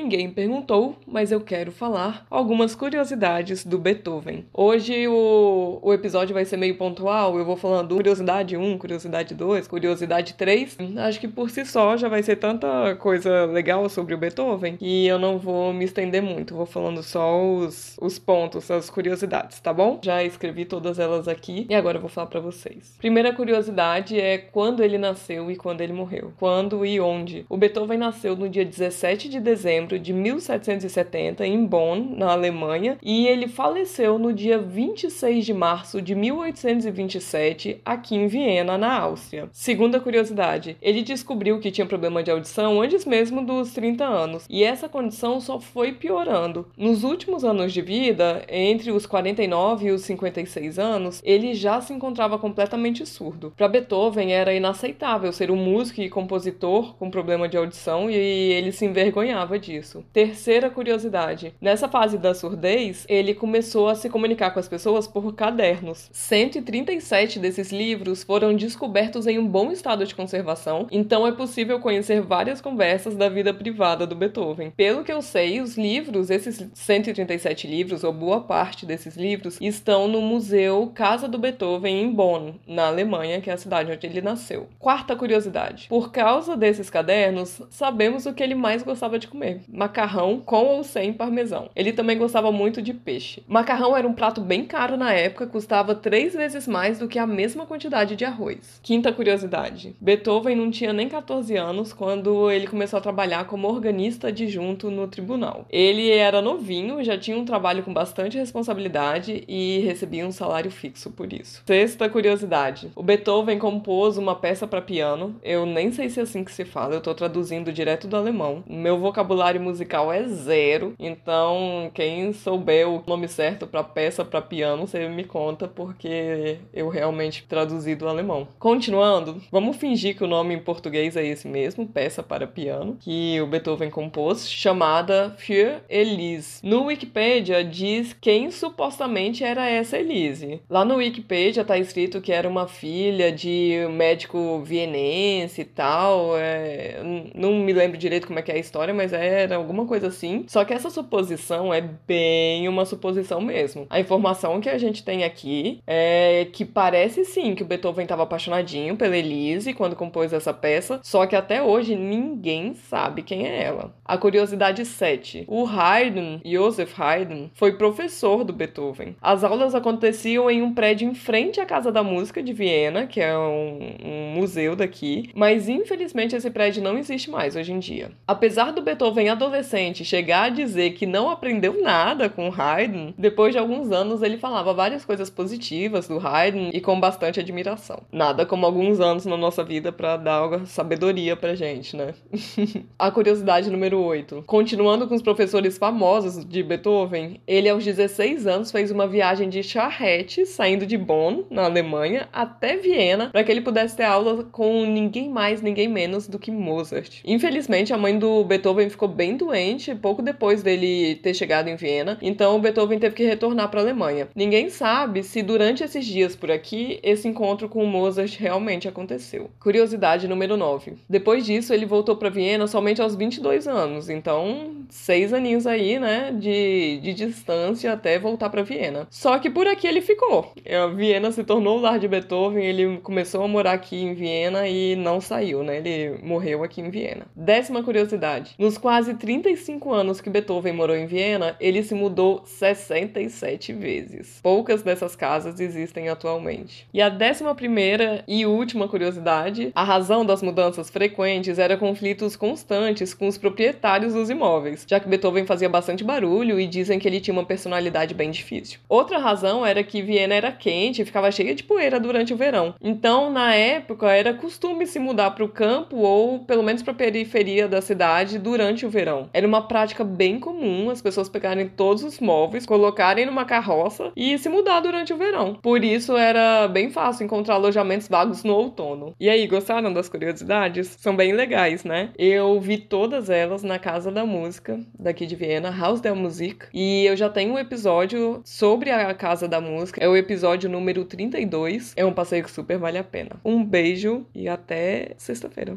Ninguém perguntou, mas eu quero falar algumas curiosidades do Beethoven. Hoje o, o episódio vai ser meio pontual, eu vou falando curiosidade 1, curiosidade 2, curiosidade 3. Acho que por si só já vai ser tanta coisa legal sobre o Beethoven que eu não vou me estender muito, vou falando só os, os pontos, as curiosidades, tá bom? Já escrevi todas elas aqui e agora eu vou falar para vocês. Primeira curiosidade é quando ele nasceu e quando ele morreu. Quando e onde. O Beethoven nasceu no dia 17 de dezembro de 1770 em Bonn, na Alemanha, e ele faleceu no dia 26 de março de 1827 aqui em Viena, na Áustria. Segunda curiosidade, ele descobriu que tinha problema de audição antes mesmo dos 30 anos, e essa condição só foi piorando. Nos últimos anos de vida, entre os 49 e os 56 anos, ele já se encontrava completamente surdo. Para Beethoven era inaceitável ser um músico e compositor com problema de audição e ele se envergonhava disso. Terceira curiosidade: nessa fase da surdez, ele começou a se comunicar com as pessoas por cadernos. 137 desses livros foram descobertos em um bom estado de conservação, então é possível conhecer várias conversas da vida privada do Beethoven. Pelo que eu sei, os livros, esses 137 livros, ou boa parte desses livros, estão no Museu Casa do Beethoven em Bonn, na Alemanha, que é a cidade onde ele nasceu. Quarta curiosidade: por causa desses cadernos, sabemos o que ele mais gostava de comer: macarrão com ou sem parmesão. Ele também gostava muito de peixe. Macarrão era um prato bem caro na época, custava três vezes mais do que a mesma quantidade de arroz. Quinta curiosidade: Beethoven não tinha nem 14 anos quando ele começou a trabalhar como organista adjunto no tribunal. Ele era novinho, já tinha um trabalho com bastante responsabilidade e recebia um salário fixo por isso. Sexta curiosidade: o Beethoven compôs uma peça para piano. Eu nem sei se é assim que se fala, eu tô traduzindo direto do alemão. Meu vocabulário musical é zero, então quem souber o nome certo para peça para piano, você me conta porque eu realmente traduzi do alemão. Continuando, vamos fingir que o nome em português é esse mesmo, peça para piano, que o Beethoven compôs, chamada Für Elise. No Wikipedia diz quem supostamente era essa Elise. Lá no Wikipedia tá escrito que era uma filha de médico vienense e tal. É... Não me lembro direito como é que é a história, mas era alguma coisa assim. Só que essa suposição é bem uma suposição mesmo. A informação que a gente tem aqui é que parece sim que o Beethoven estava apaixonadinho pela Elise quando compôs essa peça, só que até hoje ninguém sabe quem é ela. A curiosidade 7. O Haydn, Joseph Haydn, foi professor do Beethoven. As aulas aconteciam em um prédio em frente à Casa da Música de Viena, que é um, um museu daqui, mas infelizmente esse prédio não existe mais hoje em dia. Apesar do Beethoven adolescente chegar a dizer que não aprendeu nada com Haydn, depois de alguns anos ele falava várias coisas positivas do Haydn e com bastante admiração. Nada como alguns anos na nossa vida para dar sabedoria pra gente, né? a curiosidade número 8. Continuando com os professores famosos de Beethoven, ele aos 16 anos fez uma viagem de charrete saindo de Bonn, na Alemanha, até Viena, para que ele pudesse ter aula com ninguém mais, ninguém menos do que Mozart. Infelizmente, a mãe do Beethoven ficou bem doente pouco depois dele ter chegado em Viena, então Beethoven teve que retornar para a Alemanha. Ninguém sabe se durante esses dias por aqui esse encontro com Mozart realmente aconteceu. Curiosidade número 9. Depois disso, ele voltou para Viena somente aos 22 anos, então seis aninhos aí, né, de, de distância até voltar para Viena. Só que por aqui ele ficou. A Viena se tornou o lar de Beethoven, ele começou a morar aqui em Viena e não saiu, né? Ele morreu aqui em Viena. Décima curiosidade: nos quase 35 anos que Beethoven morou em Viena, ele se mudou 67 vezes. Poucas dessas casas existem atualmente. E a décima primeira e última curiosidade: a razão das mudanças frequentes era conflitos constantes com os proprietários dos imóveis, já que Beethoven fazia bastante barulho e dizem que ele tinha uma personalidade bem difícil. Outra razão era que Viena era quente e ficava cheia de poeira durante o verão. Então, na época, era costume se mudar para o campo ou pelo menos para a periferia da cidade durante o verão. Era uma prática bem comum as pessoas pegarem todos os móveis, colocarem numa carroça e se mudar durante o verão. Por isso era bem fácil encontrar alojamentos vagos no outono. E aí, gostaram das curiosidades? São bem legais, né? Eu vi todas elas na Casa da Música daqui de Viena, Haus der Musik, e eu já tenho um episódio sobre a Casa da Música. É o episódio número 32. É um passeio que super vale a pena. Um beijo e até sexta-feira.